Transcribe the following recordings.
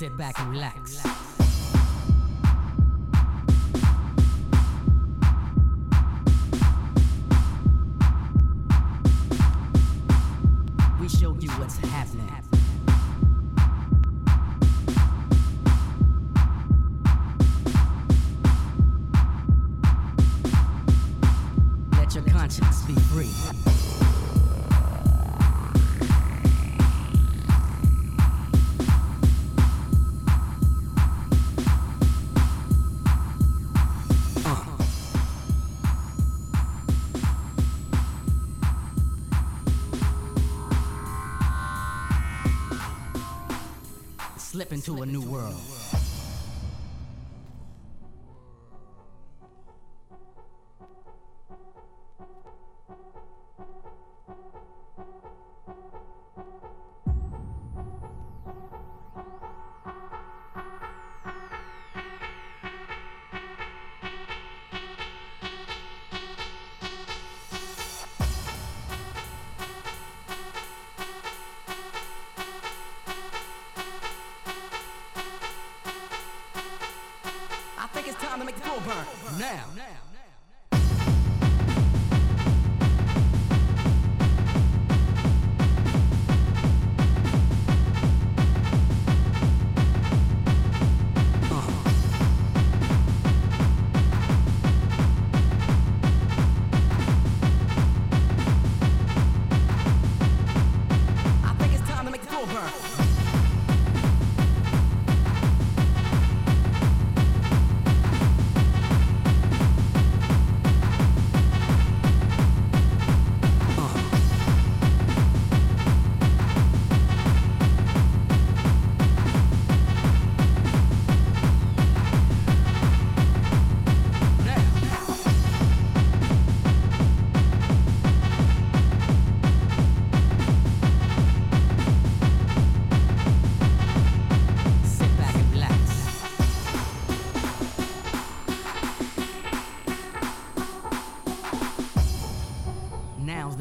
sit back and relax.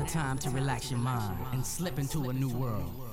time to relax your mind and slip into a new world.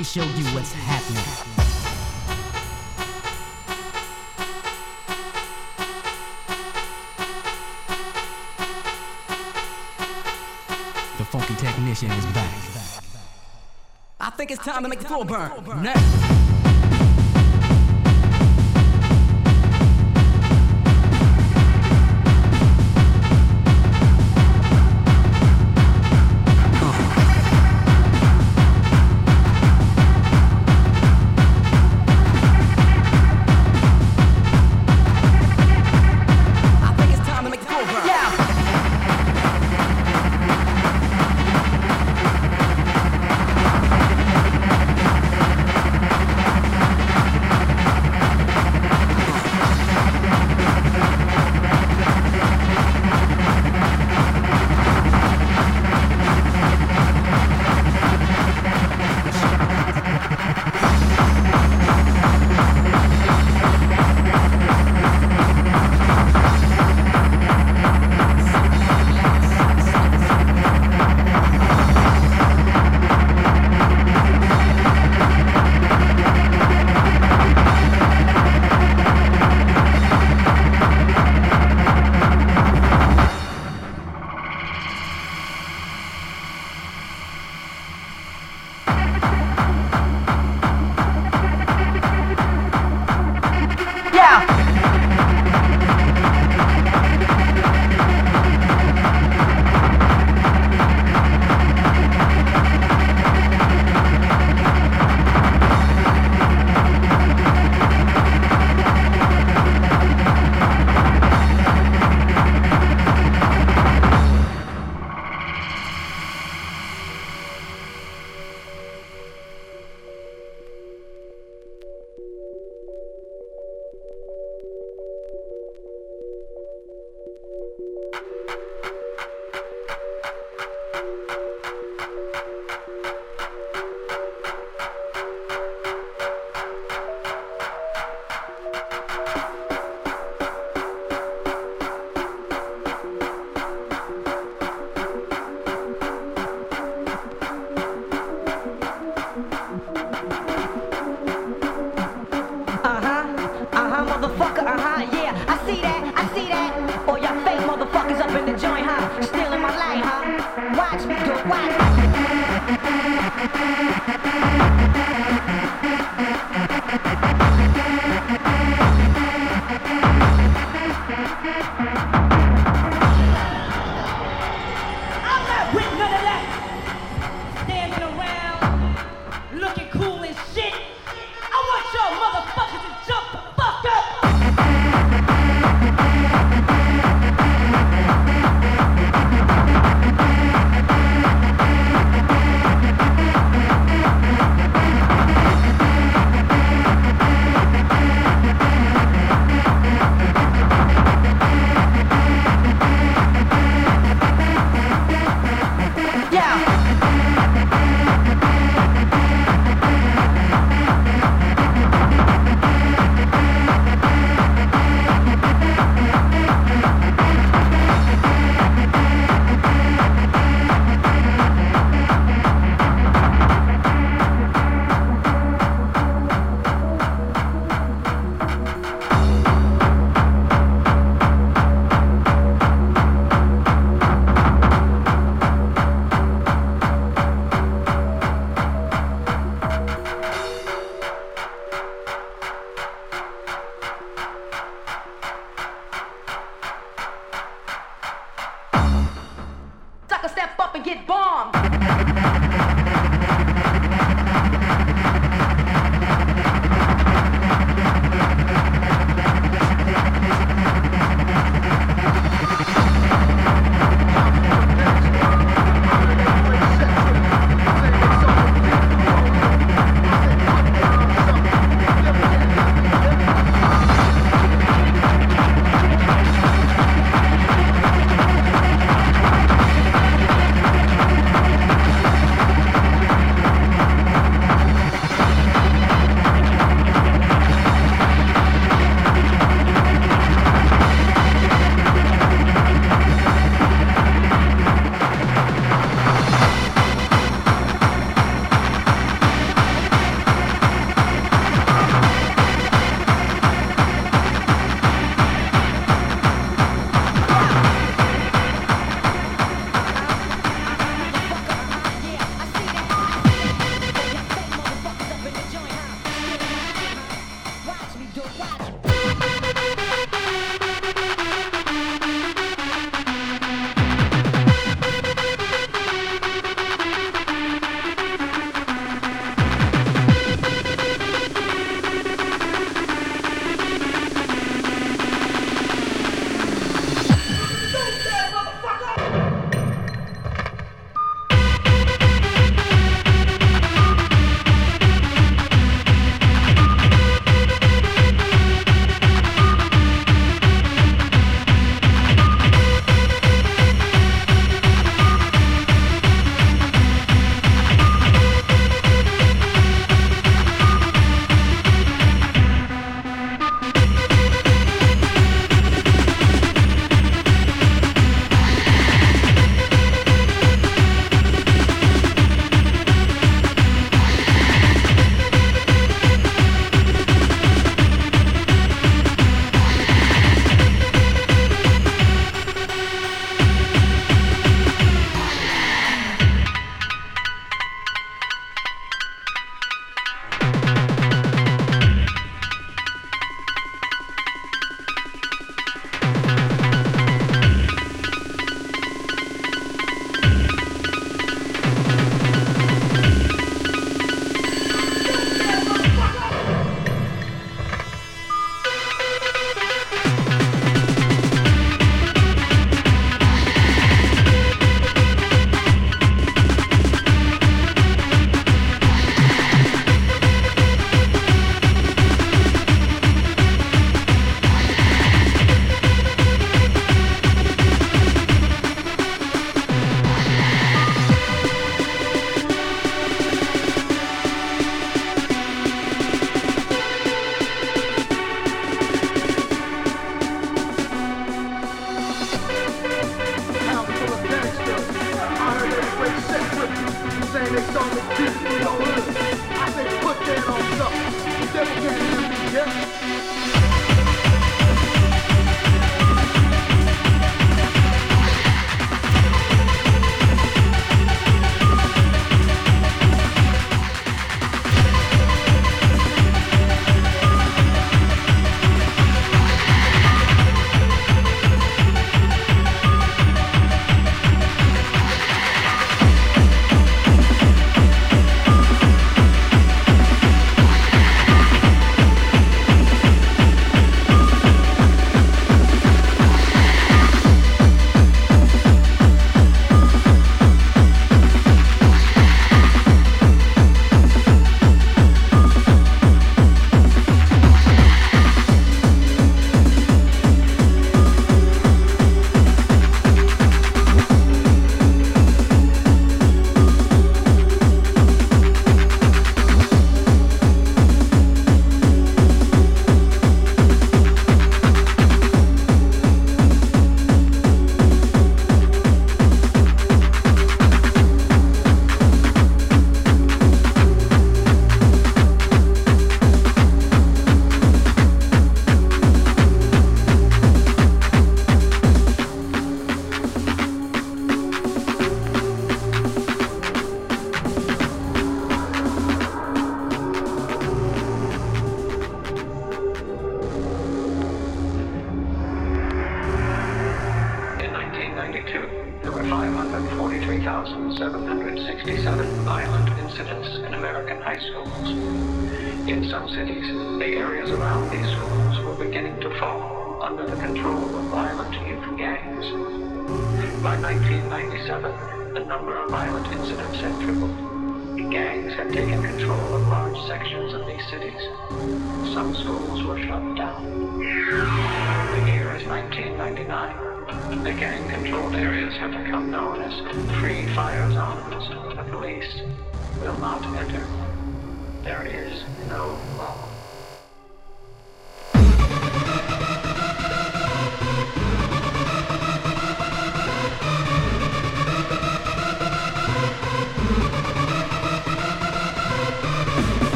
we show you what's happening. The funky technician is back. I think it's time to make the floor burn. Next.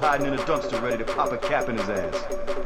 hiding in a dumpster ready to pop a cap in his ass.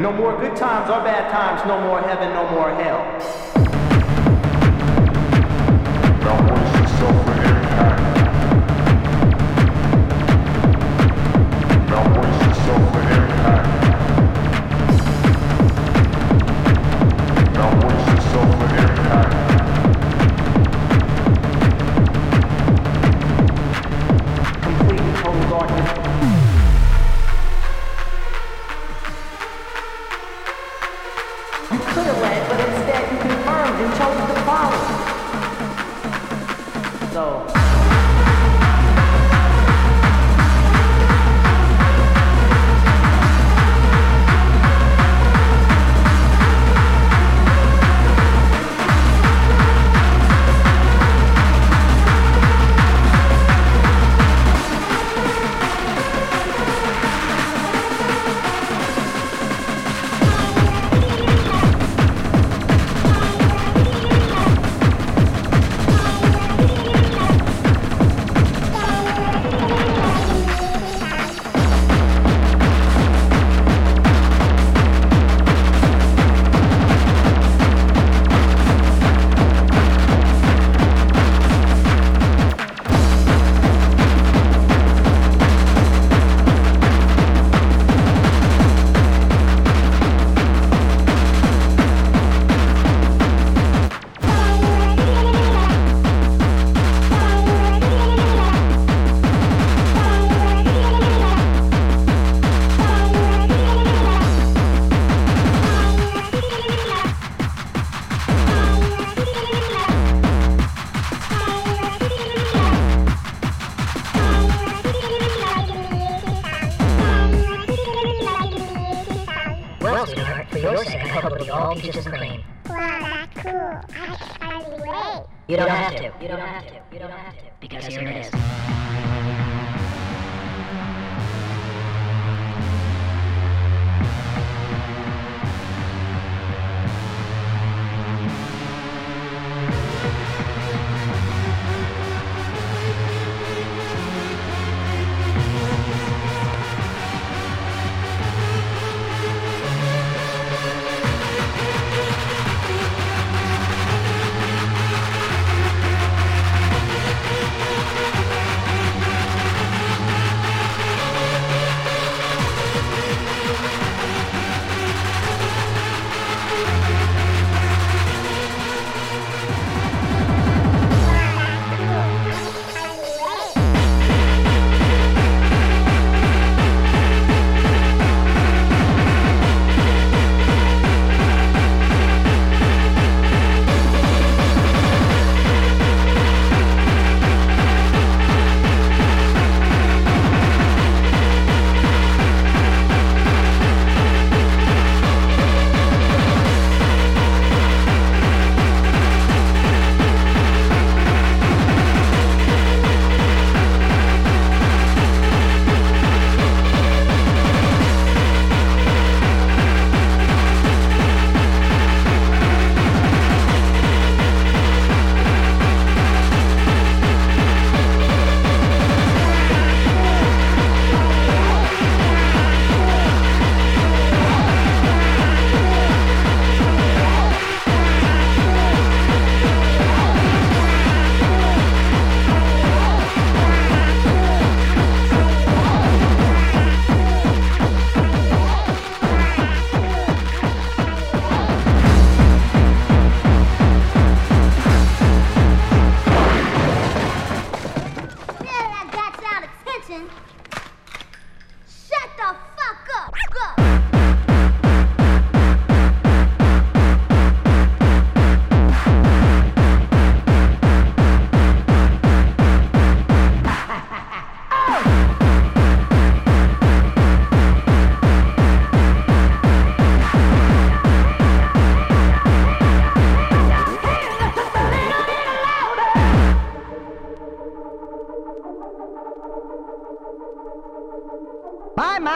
No more good times or bad times, no more heaven, no more hell.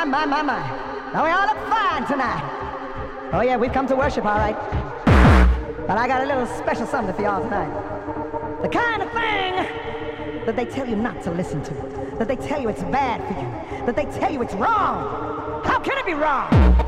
My, my, my. Now we all look fine tonight. Oh yeah, we've come to worship, all right. But I got a little special something for y'all tonight. The kind of thing that they tell you not to listen to. That they tell you it's bad for you. That they tell you it's wrong. How can it be wrong?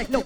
Techno